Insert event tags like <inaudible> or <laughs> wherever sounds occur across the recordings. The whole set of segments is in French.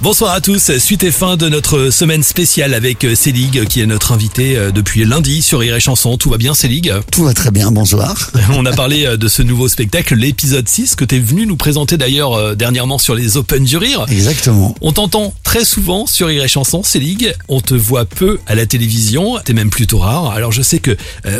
Bonsoir à tous, suite et fin de notre semaine spéciale avec euh, Célig qui est notre invité euh, depuis lundi sur Rire et Chanson. Tout va bien Célig? Tout va très bien, bonsoir. <laughs> On a parlé euh, de ce nouveau spectacle, l'épisode 6, que tu es venu nous présenter d'ailleurs dernièrement sur les Open du Rire. Exactement. On t'entend très souvent sur Rire et Chanson, Célig. On te voit peu à la télévision, t'es même plutôt rare. Alors je sais que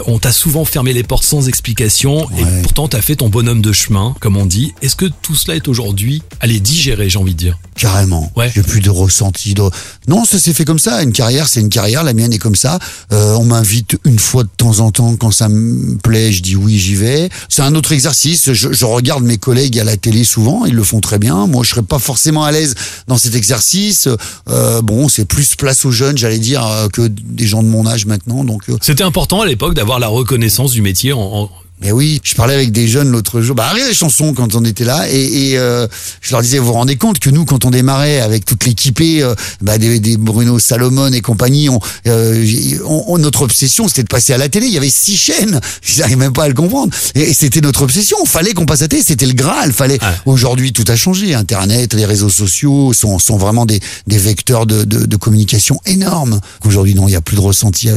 on t'a souvent fermé les portes sans explication et pourtant t'as fait ton bonhomme de chemin, comme on dit. Est-ce que tout cela est aujourd'hui, allez, digérer, j'ai envie de dire? Carrément. Ouais. J'ai plus de ressenti. De... Non, ça s'est fait comme ça. Une carrière, c'est une carrière. La mienne est comme ça. Euh, on m'invite une fois de temps en temps quand ça me plaît. Je dis oui, j'y vais. C'est un autre exercice. Je, je, regarde mes collègues à la télé souvent. Ils le font très bien. Moi, je serais pas forcément à l'aise dans cet exercice. Euh, bon, c'est plus place aux jeunes, j'allais dire, euh, que des gens de mon âge maintenant. Donc, euh. c'était important à l'époque d'avoir la reconnaissance du métier en, en mais oui, je parlais avec des jeunes l'autre jour, bah les chansons quand on était là, et, et euh, je leur disais, vous vous rendez compte que nous, quand on démarrait avec toute l'équipée, euh, bah, des, des, Bruno Salomon et compagnie, on, euh, on, notre obsession, c'était de passer à la télé. Il y avait six chaînes, <laughs> j'arrive même pas à le comprendre, et, c'était notre obsession. Fallait qu'on passe à la télé, c'était le Graal. Fallait. Aujourd'hui, tout a changé. Internet, les réseaux sociaux sont, sont vraiment des, des vecteurs de, de, de communication énormes. Aujourd'hui, non, il y a plus de ressenti.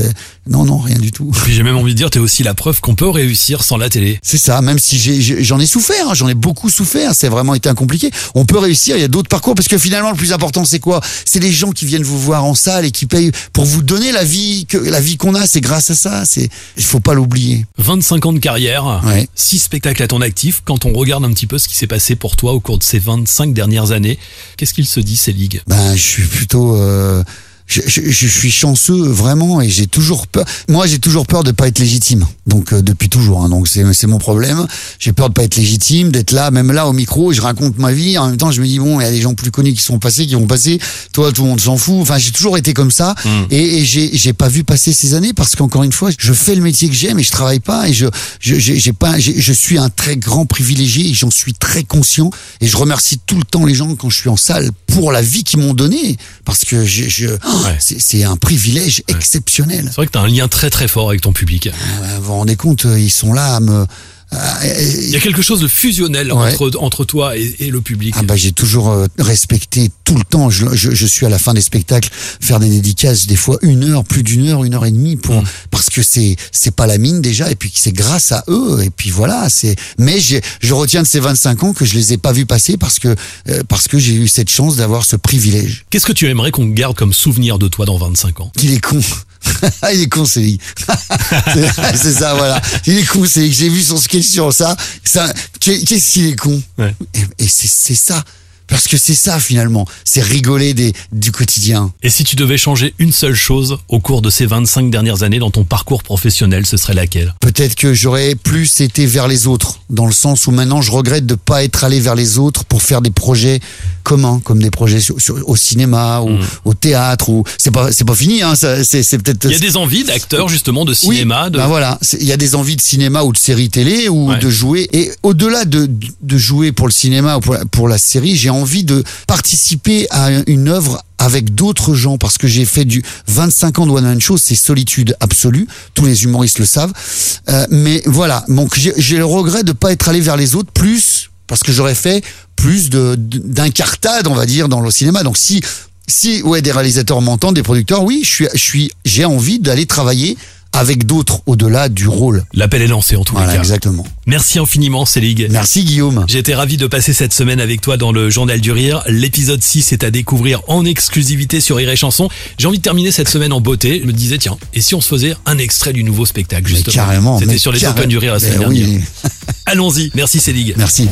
Non, non, rien du tout. Puis j'ai même envie de dire, tu es aussi la preuve qu'on peut réussir sans la télé. C'est ça, même si j'en ai, souffert, hein, j'en ai beaucoup souffert, c'est vraiment été un compliqué. On peut réussir, il y a d'autres parcours, parce que finalement, le plus important, c'est quoi? C'est les gens qui viennent vous voir en salle et qui payent pour vous donner la vie que la vie qu'on a, c'est grâce à ça. C'est, il faut pas l'oublier. 25 ans de carrière, 6 spectacles à ton actif. Quand on regarde un petit peu ce qui s'est passé pour toi au cours de ces 25 dernières années, qu'est-ce qu'il se dit ces ligues? Ben, je suis plutôt... Euh je, je, je, suis chanceux vraiment et j'ai toujours peur. Moi, j'ai toujours peur de pas être légitime. Donc euh, depuis toujours. Hein, donc c'est c'est mon problème. J'ai peur de pas être légitime, d'être là, même là au micro, je raconte ma vie. En même temps, je me dis bon, il y a des gens plus connus qui sont passés, qui vont passer. Toi, tout le monde s'en fout. Enfin, j'ai toujours été comme ça mm. et, et j'ai j'ai pas vu passer ces années parce qu'encore une fois, je fais le métier que j'aime et je travaille pas et je je j'ai pas je suis un très grand privilégié et j'en suis très conscient et je remercie tout le temps les gens quand je suis en salle pour la vie qu'ils m'ont donnée parce que je, je c'est un privilège exceptionnel. C'est vrai que tu as un lien très très fort avec ton public. Euh, vous vous rendez compte, ils sont là à me il y a quelque chose de fusionnel entre, entre toi et, et, le public. Ah bah, j'ai toujours euh, respecté tout le temps. Je, je, je, suis à la fin des spectacles faire des dédicaces des fois une heure, plus d'une heure, une heure et demie pour mm. parce que c'est c'est pas la mine déjà et puis c'est grâce à eux et puis voilà c'est. Mais je retiens de ces 25 ans que je les ai pas vus passer parce que euh, parce que j'ai eu cette chance d'avoir ce privilège. Qu'est-ce que tu aimerais qu'on garde comme souvenir de toi dans 25 ans? Qu'il est con. <laughs> il est con, <laughs> c'est c'est ça, voilà. Il est con, c'est J'ai vu son sketch sur ça. ça Qu'est-ce qu'il est con? Ouais. Et, et c'est ça. Parce que c'est ça finalement, c'est rigoler des, du quotidien. Et si tu devais changer une seule chose au cours de ces 25 dernières années dans ton parcours professionnel, ce serait laquelle? Peut-être que j'aurais plus été vers les autres, dans le sens où maintenant je regrette de pas être allé vers les autres pour faire des projets communs, comme des projets sur, au cinéma ou mm. au théâtre. Ou c'est pas c'est pas fini, hein, c'est peut-être. Il y a des envies d'acteurs justement de cinéma. de... Ben voilà, il y a des envies de cinéma ou de série télé ou de jouer. Et au-delà de, de jouer pour le cinéma ou pour la, pour la série, j'ai envie de participer à une œuvre avec d'autres gens parce que j'ai fait du 25 ans de one man show, c'est solitude absolue. Tous les humoristes le savent. Euh, mais voilà, donc j'ai le regret de pas être allé vers les autres plus parce que j'aurais fait plus de d'incartade, on va dire, dans le cinéma. Donc si si ouais des réalisateurs m'entendent, des producteurs, oui, je suis je suis j'ai envie d'aller travailler avec d'autres au-delà du rôle. L'appel est lancé en tout cas. Exactement. Merci infiniment Célig. Merci Guillaume. Été ravi de passer cette semaine avec toi dans le Journal du Rire. L'épisode 6 est à découvrir en exclusivité sur Rire et Chanson. J'ai envie de terminer cette semaine en beauté. Je me disais tiens, et si on se faisait un extrait du nouveau spectacle justement Carrément. C'était sur les Open du Rire la semaine dernière. Allons-y. Merci Célig. Merci.